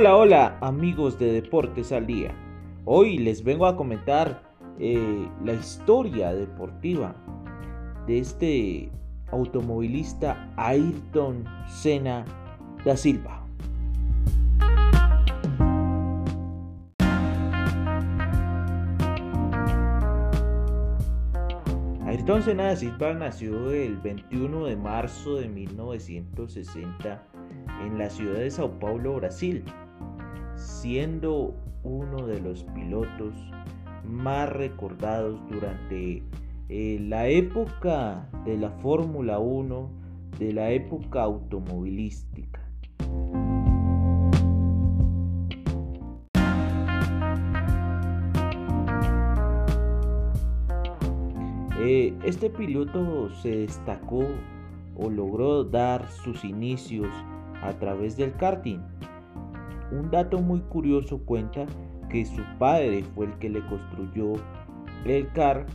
Hola, hola amigos de Deportes al Día. Hoy les vengo a comentar eh, la historia deportiva de este automovilista Ayrton Senna da Silva. Ayrton Senna da Silva nació el 21 de marzo de 1960 en la ciudad de Sao Paulo, Brasil, siendo uno de los pilotos más recordados durante eh, la época de la Fórmula 1, de la época automovilística. Eh, este piloto se destacó o logró dar sus inicios a través del karting. Un dato muy curioso cuenta que su padre fue el que le construyó el car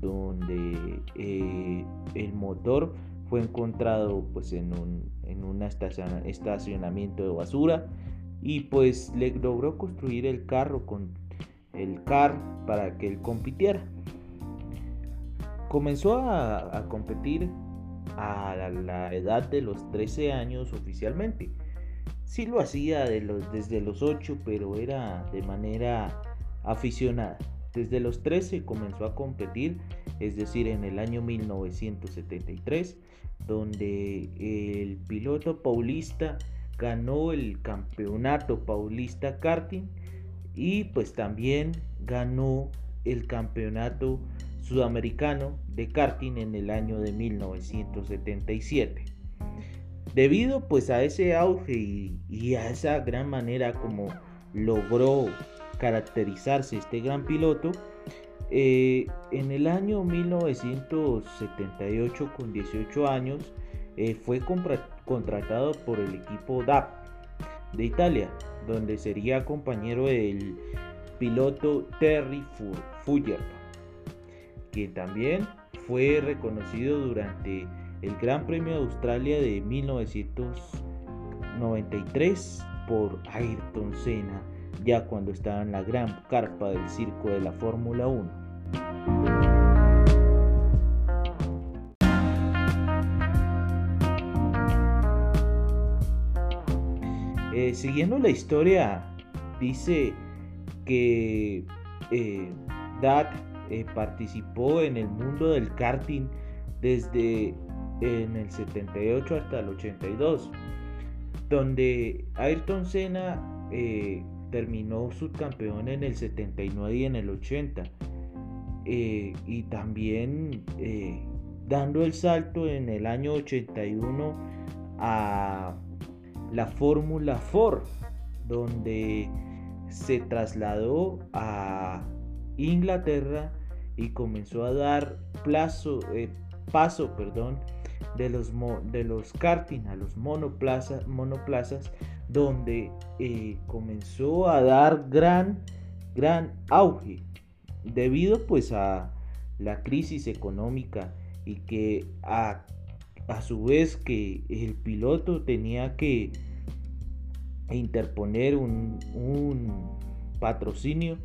donde eh, el motor fue encontrado pues en un, en un estacionamiento de basura y pues le logró construir el carro con el car para que él compitiera. Comenzó a, a competir a la edad de los 13 años oficialmente. Sí lo hacía desde los 8, pero era de manera aficionada. Desde los 13 comenzó a competir, es decir, en el año 1973, donde el piloto paulista ganó el campeonato paulista karting y pues también ganó el campeonato sudamericano de karting en el año de 1977. Debido pues a ese auge y, a esa gran manera como logró caracterizarse este gran piloto, eh, en el año 1978 con 18 años eh, fue contratado por el equipo DAP de Italia, donde sería compañero del piloto Terry Fullerton quien también fue reconocido durante el Gran Premio de Australia de 1993 por Ayrton Senna, ya cuando estaba en la gran carpa del circo de la Fórmula 1. Eh, siguiendo la historia, dice que eh, eh, participó en el mundo del karting desde en el 78 hasta el 82, donde Ayrton Senna eh, terminó subcampeón en el 79 y en el 80, eh, y también dando el salto en el año 81 a la Fórmula Ford, donde se trasladó a Inglaterra y comenzó a dar plazo, eh, paso perdón, de los, de los karting a los monoplazas, monoplazas donde eh, comenzó a dar gran, gran auge debido pues a la crisis económica y que a, a su vez que el piloto tenía que interponer un, un patrocinio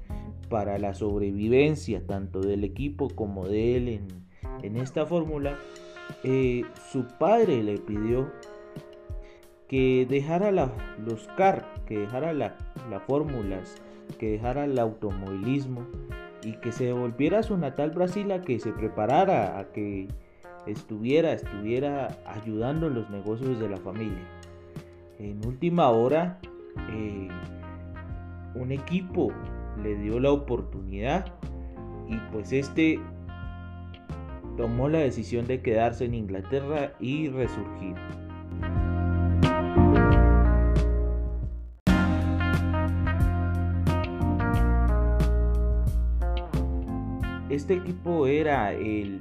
para la sobrevivencia tanto del equipo como de él en, esta fórmula, eh, su padre le pidió que dejara los car, que dejara las fórmulas, que dejara el automovilismo y que se devolviera a su natal Brasil a que se preparara, a que estuviera, estuviera ayudando en los negocios de la familia. En última hora, eh, un equipo le dio la oportunidad y pues este tomó la decisión de quedarse en Inglaterra y resurgir. Este equipo era el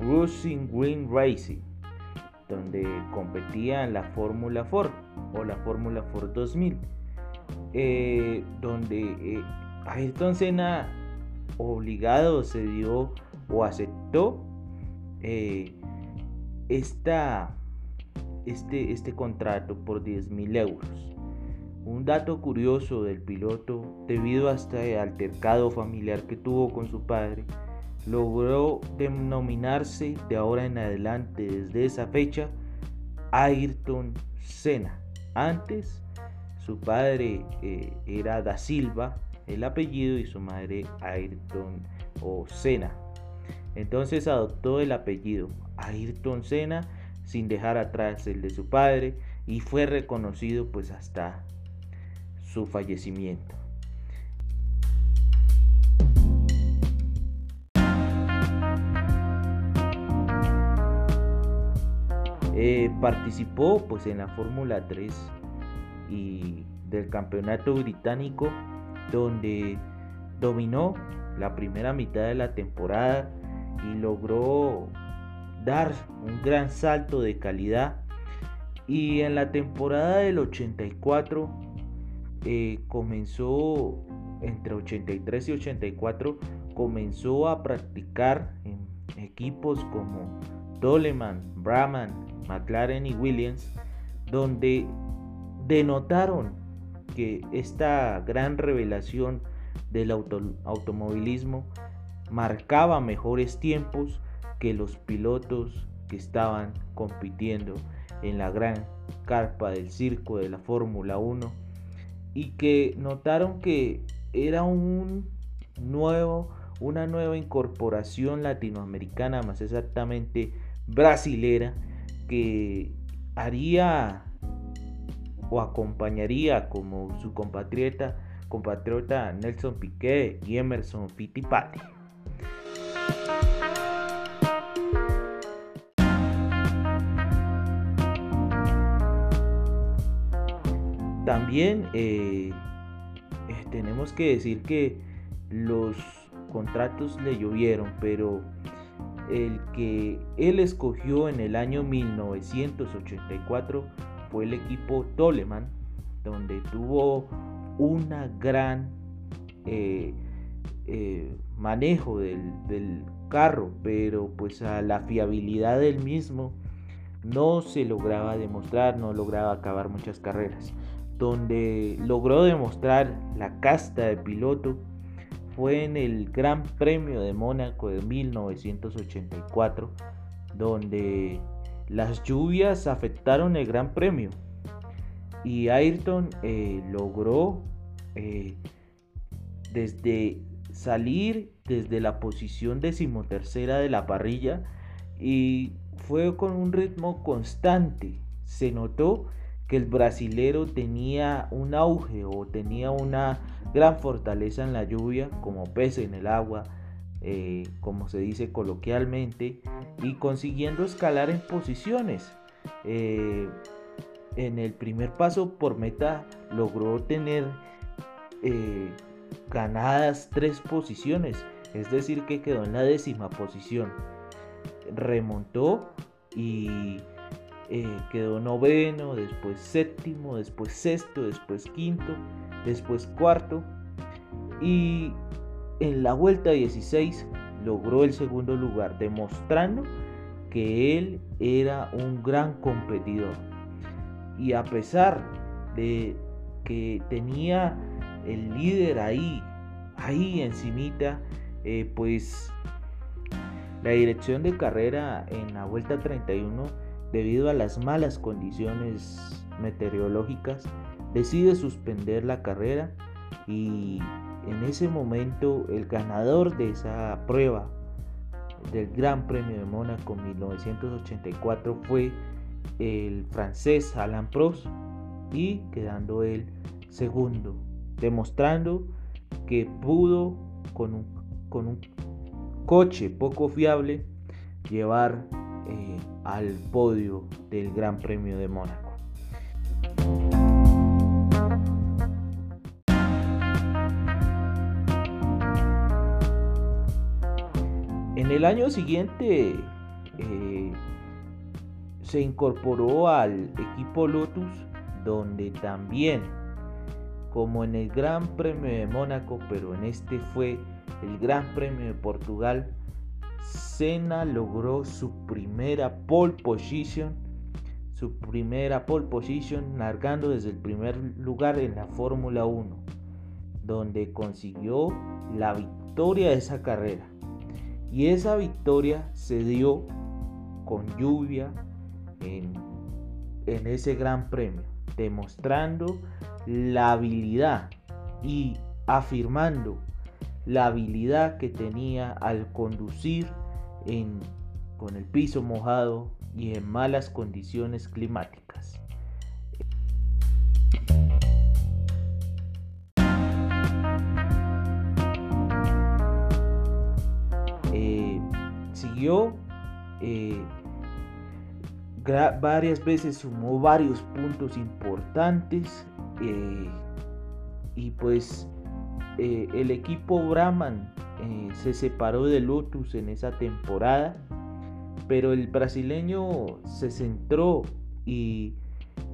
Rushing Green Racing, donde competía la Fórmula Ford o la Fórmula Ford 2000, eh, donde eh, Ayrton Senna obligado se dio o aceptó eh, este, este contrato por 10 mil euros. un dato curioso del piloto, debido a este altercado familiar que tuvo con su padre, logró denominarse de ahora en adelante, desde esa fecha, Ayrton Senna. Antes, su padre eh, era Da Silva, el apellido, y su madre Ayrton o Senna. Entonces adoptó el apellido Ayrton Senna sin dejar atrás el de su padre y fue reconocido pues hasta su fallecimiento. Eh, participó pues en la Fórmula 3 y del campeonato británico donde dominó la primera mitad de la temporada y logró dar un gran salto de calidad. Y en la temporada del 84 eh, comenzó entre 83 y 84 comenzó a practicar en equipos como Doleman, Brahman, McLaren y Williams, donde denotaron que esta gran revelación del automovilismo marcaba mejores tiempos que los pilotos que estaban compitiendo en la gran carpa del circo de la Fórmula 1 y que notaron que era un nuevo, una nueva incorporación latinoamericana, más exactamente brasilera, que haría o acompañaría como su compatriota, compatriota Nelson Piquet y Emerson Fittipaldi. También eh, eh, tenemos que decir que los contratos le llovieron, pero el que él escogió en el año 1984 fue el equipo Toleman, donde tuvo una gran eh, manejo del, del, carro, pero pues a la fiabilidad del mismo no se lograba demostrar, no lograba acabar muchas carreras donde logró demostrar la casta de piloto fue en el Gran Premio de Mónaco de 1984, donde las lluvias afectaron el Gran Premio y Ayrton eh, logró eh, desde salir desde la posición decimotercera de la parrilla y fue con un ritmo constante. Se notó que el brasilero tenía un auge o tenía una gran fortaleza en la lluvia, como pez en el agua, eh, como se dice coloquialmente, y consiguiendo escalar en posiciones. Eh, en el primer paso por meta logró tener eh, ganadas tres posiciones, es decir, que quedó en la décima posición. Remontó y eh, quedó noveno, después séptimo, después sexto, después quinto, después cuarto. Y en la vuelta 16 logró el segundo lugar, demostrando que él era un gran competidor. Y a pesar de que tenía el líder ahí, ahí encimita, eh, pues la dirección de carrera en la vuelta 31 debido a las malas condiciones meteorológicas, decide suspender la carrera y en ese momento el ganador de esa prueba del Gran Premio de Mónaco 1984 fue el francés Alain Prost y quedando él segundo, demostrando que pudo con un, con un coche poco fiable llevar eh, al podio del Gran Premio de Mónaco. En el año siguiente eh, se incorporó al equipo Lotus, donde también, como en el Gran Premio de Mónaco, pero en este fue el Gran Premio de Portugal, Senna logró su primera pole position su primera pole position largando desde el primer lugar en la Fórmula 1, donde consiguió la victoria de esa carrera. Y esa victoria se dio con lluvia en, en ese gran premio, demostrando la habilidad y afirmando la habilidad que tenía al conducir en, con el piso mojado y en malas condiciones climáticas. Eh, siguió eh, varias veces sumó varios puntos importantes eh, y pues el equipo Brahman se separó de Lotus en esa temporada pero el brasileño se centró y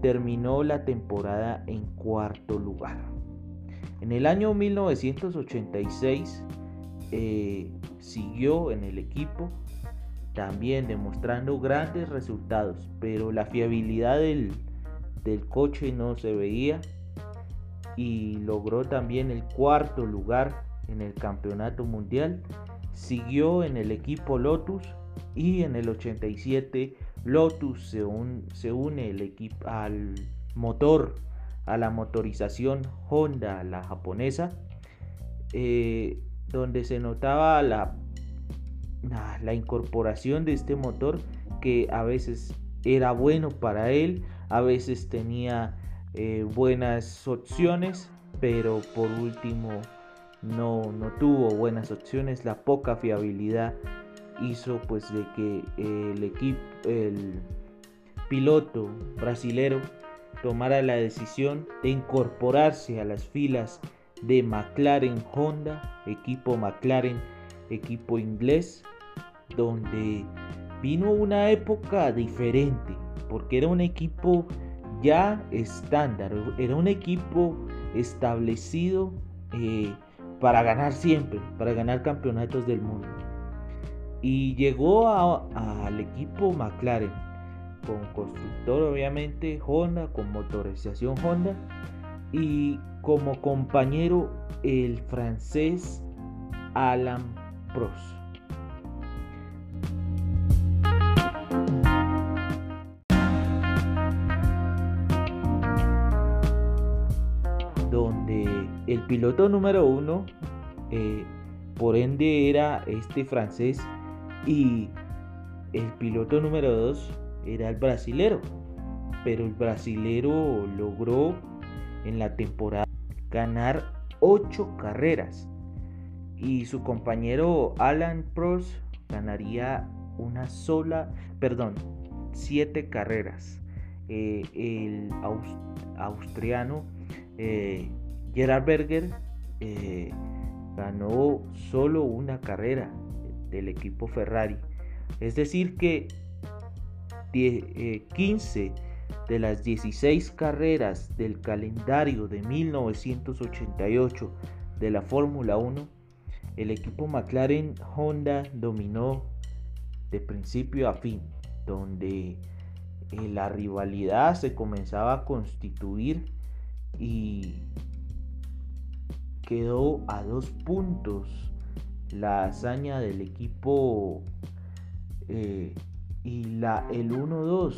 terminó la temporada en cuarto lugar. En el año 1986 eh, siguió en el equipo, también demostrando grandes resultados, pero la fiabilidad del coche no se veía y logró también el cuarto lugar en el campeonato mundial. Siguió en el equipo Lotus y en el 87 Lotus se, une el equipo al motor, a la motorización Honda, la japonesa, eh, donde se notaba la, la incorporación de este motor que a veces era bueno para él, a veces tenía eh, buenas opciones, pero por último no, no tuvo buenas opciones, la poca fiabilidad hizo pues de que el equipo, el piloto brasilero tomara la decisión de incorporarse a las filas de McLaren Honda, equipo McLaren, equipo inglés, donde vino una época diferente, porque era un equipo ya estándar, era un equipo establecido eh, para ganar siempre, para ganar campeonatos del mundo y llegó al equipo McLaren con constructor obviamente Honda, con motorización Honda y como compañero el francés Alan Prost. Piloto número uno, eh, por ende, era este francés y el piloto número 2 era el brasilero. Pero el brasilero logró en la temporada ganar 8 carreras. Y su compañero Alan Prost ganaría una sola, perdón, 7 carreras. Eh, el austriano eh, Gerard Berger eh, ganó solo una carrera del equipo Ferrari. Es decir que 15 eh, de las 16 carreras del calendario de 1988 de la Fórmula 1, el equipo McLaren Honda dominó de principio a fin, donde eh, la rivalidad se comenzaba a constituir y quedó a dos puntos la hazaña del equipo eh, y la, el 1-2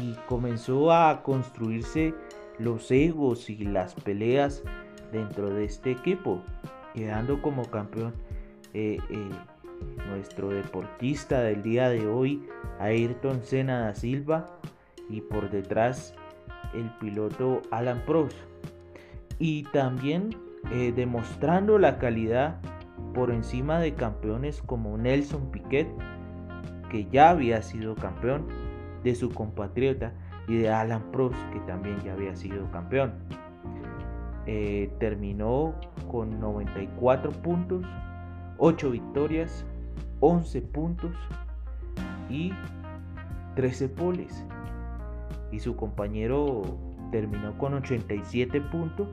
y comenzó a construirse los egos y las peleas dentro de este equipo, quedando como campeón eh, eh, nuestro deportista del día de hoy, Ayrton Senna da Silva, y por detrás el piloto Alan Prost. Y también demostrando la calidad por encima de campeones como Nelson Piquet, que ya había sido campeón, de su compatriota y de Alan Prost, que también ya había sido campeón. Eh, terminó con 94 puntos, 8 victorias, 11 puntos y 13 poles. Y su compañero terminó con 87 puntos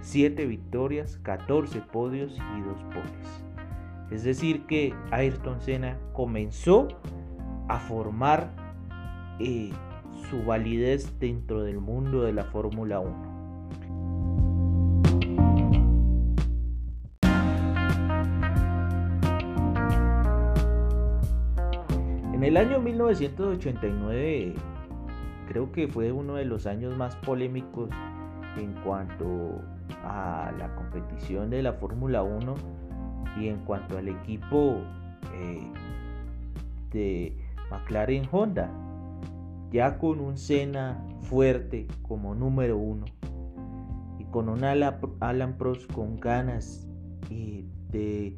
7 victorias, 14 podios y 2 poles. Es decir que Ayrton Senna comenzó a formar eh, su validez dentro del mundo de la Fórmula 1. En el año 1989 creo que fue uno de los años más polémicos en cuanto a la competición de la Fórmula 1 y en cuanto al equipo eh, de McLaren Honda, ya con un Senna fuerte como número uno y con un Alan Prost con ganas de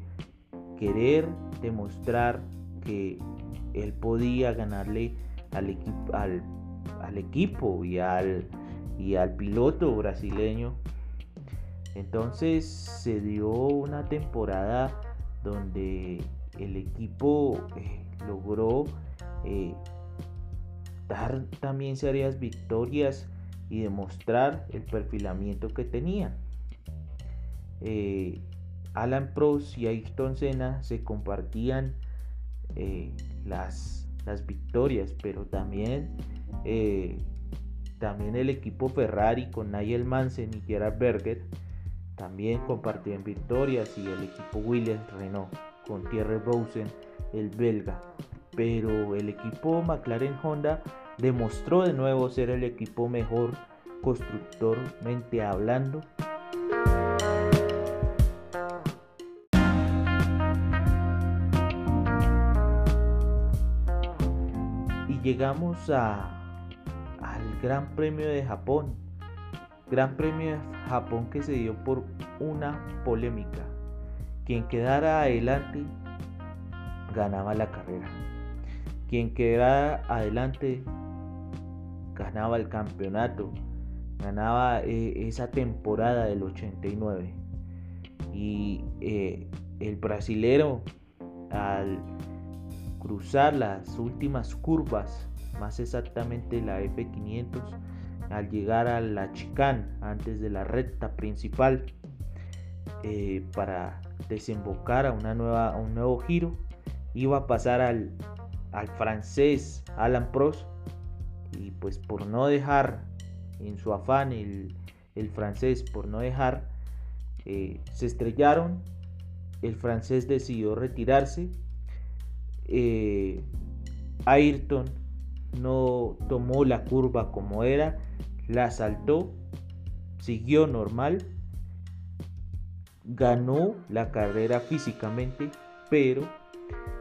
querer demostrar que él podía ganarle al, equipo, al, equipo y al, y al piloto brasileño. Entonces se dio una temporada donde el equipo eh, logró eh, dar también serias victorias y demostrar el perfilamiento que tenía. Eh, Alan Prost y Ayrton Senna se compartían las, las victorias, pero también, también el equipo Ferrari con Nigel Mansen y Gerard Berger también compartían victorias y el equipo Williams Renault con Thierry Rosen, el belga. Pero el equipo McLaren Honda demostró de nuevo ser el equipo mejor constructormente hablando llegamos a, al Gran Premio de Japón. Gran Premio de Japón que se dio por una polémica. Quien quedara adelante ganaba la carrera. Quien quedara adelante ganaba el campeonato. Ganaba eh, esa temporada del 89. Y eh, el brasilero al cruzar las últimas curvas, más exactamente la F500, al llegar a la chicane antes de la recta principal eh, para desembocar a, una nueva, un nuevo giro, iba a pasar al, al francés Alan Prost y pues por no dejar en su afán el, el francés, por no dejar, eh, se estrellaron, el francés decidió retirarse eh, Ayrton no tomó la curva como era, la saltó, siguió normal, ganó la carrera físicamente, pero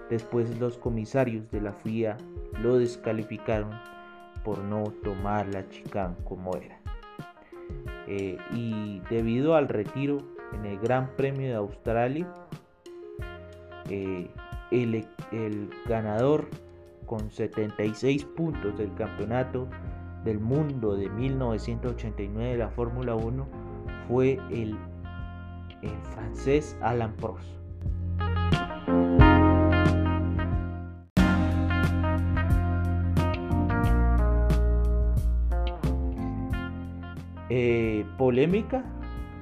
después los comisarios de la FIA lo descalificaron por no tomar la chicane como era. Eh, y debido al retiro en el Gran Premio de Australia, eh, el, ganador con 76 puntos del campeonato del mundo de 1989 de la Fórmula 1 fue el, francés Alan Prost. Eh, polémica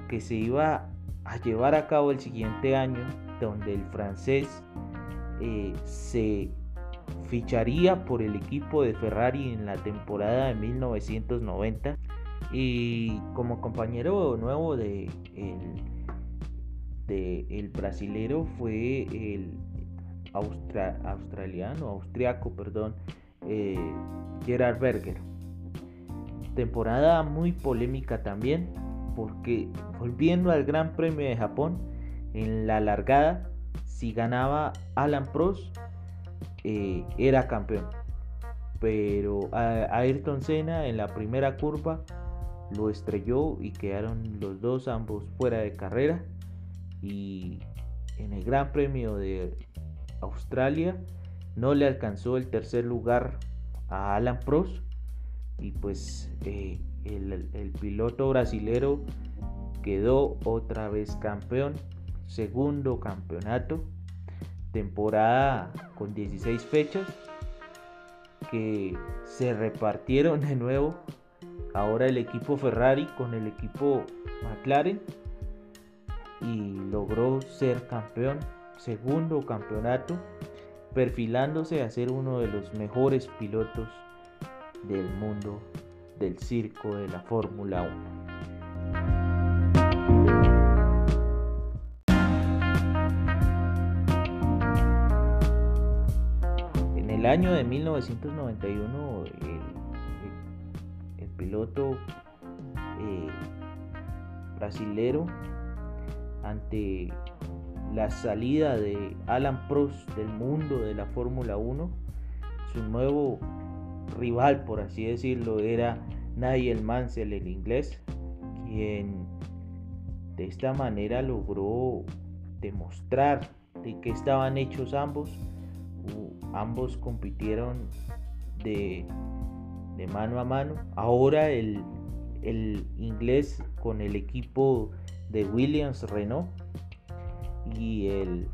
que se iba a llevar a cabo el siguiente año, donde el francés eh, se ficharía por el equipo de Ferrari en la temporada de 1990 y como compañero nuevo de el, de brasilero fue el australiano, austriaco, perdón, eh, Gerard Berger. Temporada muy polémica también porque volviendo al Gran Premio de Japón en la largada si ganaba Alan Prost, eh, era campeón. Pero Ayrton Senna en la primera curva lo estrelló y quedaron los dos ambos fuera de carrera. Y en el Gran Premio de Australia no le alcanzó el tercer lugar a Alan Prost. Y pues eh, el, el piloto brasilero quedó otra vez campeón segundo campeonato, temporada con 16 fechas que se repartieron de nuevo. Ahora el equipo Ferrari con el equipo McLaren y logró ser campeón, segundo campeonato, perfilándose a ser uno de los mejores pilotos del mundo del circo de la Fórmula 1. Año de 1991, el, piloto eh, brasilero, ante la salida de Alan Prost del mundo de la Fórmula 1, su nuevo rival, por así decirlo, era Nigel Mansell, el inglés, quien de esta manera logró demostrar de que estaban hechos ambos. Ambos compitieron de, de, mano a mano. Ahora el, el inglés con el equipo de Williams Renault y el,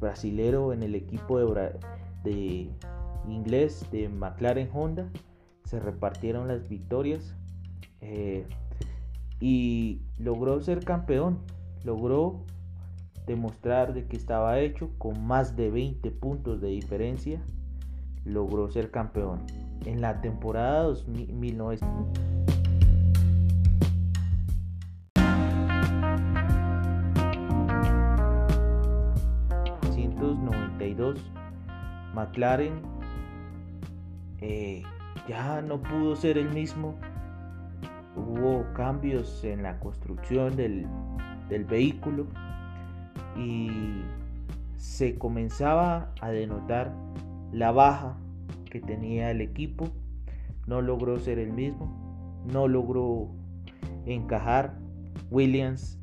brasilero en el equipo de, de inglés de McLaren Honda. Se repartieron las victorias eh, y logró ser campeón. Logró demostrar de que estaba hecho con más de 20 puntos de diferencia. Logró ser campeón. En la temporada 2019 McLaren eh, ya no pudo ser el mismo. Hubo cambios en la construcción del, del vehículo y se comenzaba a denotar la baja que tenía el equipo. No logró ser el mismo, no logró encajar. Williams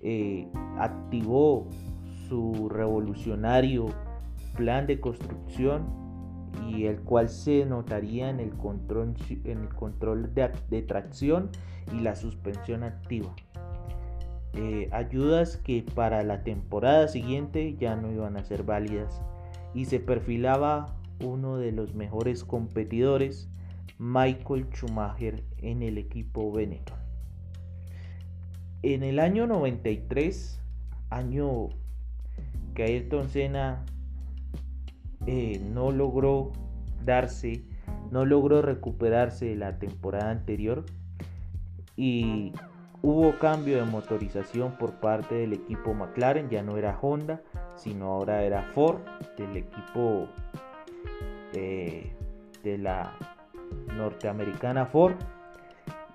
eh, activó su revolucionario plan de construcción y el cual se notaría en el control, en el control de, tracción y la suspensión activa. Eh, ayudas que para la temporada siguiente ya no iban a ser válidas y se perfilaba uno de los mejores competidores, Michael Schumacher, en el equipo Benetton. En el año 93, año que Ayrton Senna eh, no logró darse, no logró recuperarse de la temporada anterior y hubo cambio de motorización por parte del equipo McLaren, ya no era Honda, sino ahora era Ford, del equipo eh, de la norteamericana Ford.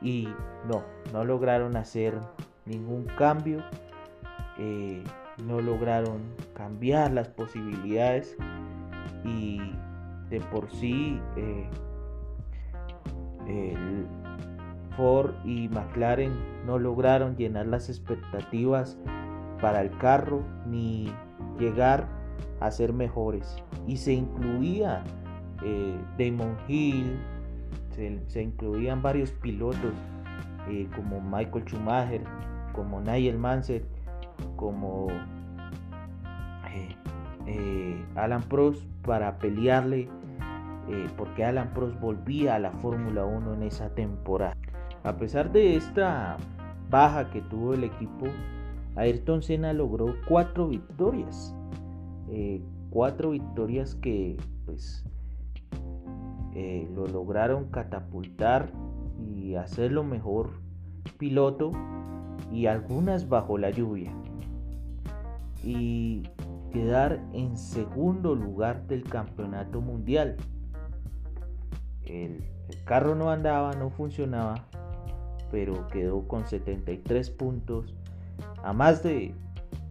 Y no, no lograron hacer ningún cambio, eh, no lograron cambiar las posibilidades y de por sí eh, Ford y McLaren no lograron llenar las expectativas para el carro ni llegar a ser mejores y se incluía eh, Damon Hill se, incluían varios pilotos eh, como Michael Schumacher como Nigel Mansell como eh, Alan Prost para pelearle porque Alan Prost volvía a la Fórmula 1 en esa temporada. A pesar de esta baja que tuvo el equipo, Ayrton Senna logró cuatro victorias. Eh, cuatro victorias que pues lo lograron catapultar y hacerlo mejor piloto y algunas bajo la lluvia. Y quedar en segundo lugar del campeonato mundial. El, carro no andaba, no funcionaba, pero quedó con 73 puntos. A más de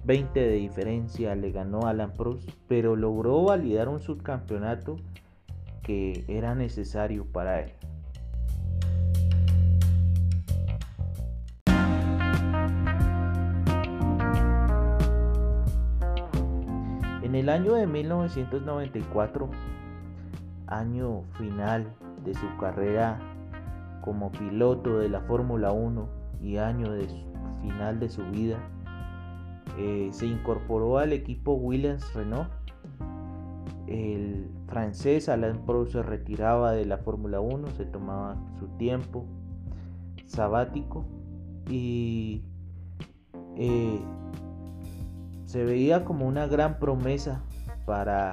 20 de diferencia le ganó Alan Prost, pero logró validar un subcampeonato que era necesario para él. En el año de 1994, año final de su carrera como piloto de la Fórmula 1 y año de final de su vida, eh, se incorporó al equipo Williams Renault. El francés Alain Prost se retiraba de la Fórmula 1, se tomaba su tiempo sabático y eh, se veía como una gran promesa para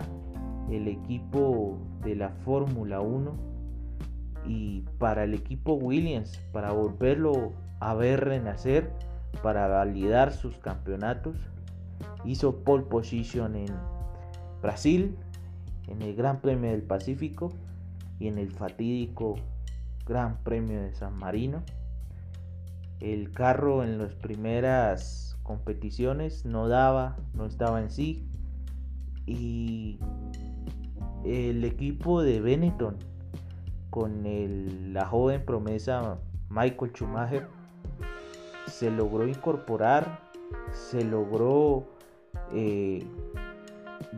el equipo de la Fórmula 1 y para el equipo Williams, para volverlo a ver renacer, para validar sus campeonatos, hizo pole position en Brasil, en el Gran Premio del Pacífico y en el fatídico Gran Premio de San Marino. El carro en las primeras competiciones no daba, no estaba en sí. Y el equipo de Benetton con la joven promesa Michael Schumacher se logró incorporar, se logró eh,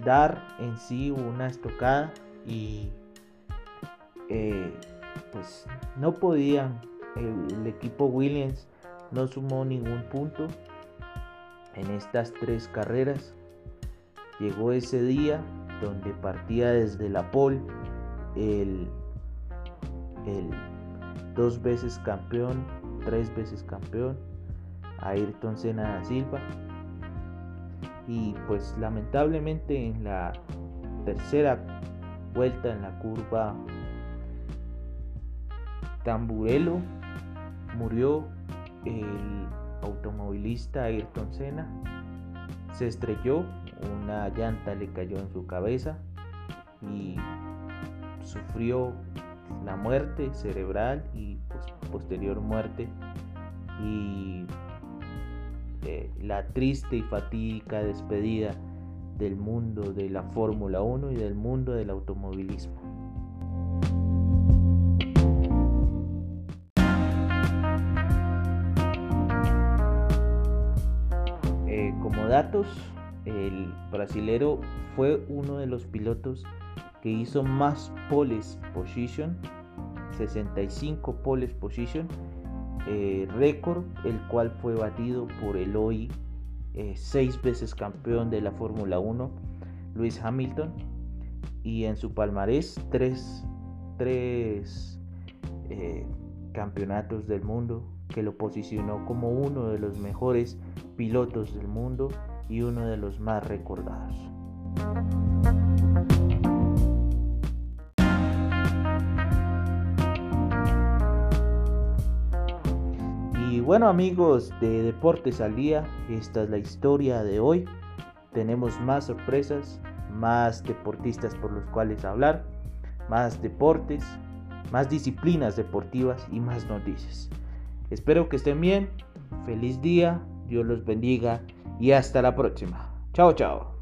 dar en sí una estocada y eh, pues no podían el, equipo Williams no sumó ningún punto en estas tres carreras. Llegó ese día donde partía desde la pole el, dos veces campeón tres veces campeón Ayrton Senna da Silva. Y pues lamentablemente en la tercera vuelta en la curva Tamburelo murió el automovilista Ayrton Senna. Se estrelló una llanta le cayó en su cabeza y sufrió la muerte cerebral y posterior muerte y eh, la triste y fatídica despedida del mundo de la Fórmula 1 y del mundo del automovilismo. Eh, como datos, el brasilero fue uno de los pilotos que hizo más poles position, 65 poles position, eh, récord, el cual fue batido por el hoy eh, seis veces campeón de la Fórmula 1, Lewis Hamilton, y en su palmarés tres, tres eh, campeonatos del mundo que lo posicionó como uno de los mejores pilotos del mundo y uno de los más recordados. Bueno amigos de Deportes al Día, esta es la historia de hoy. Tenemos más sorpresas, más deportistas por los cuales hablar, más deportes, más disciplinas deportivas y más noticias. Espero que estén bien, feliz día, Dios los bendiga y hasta la próxima. Chao, chao.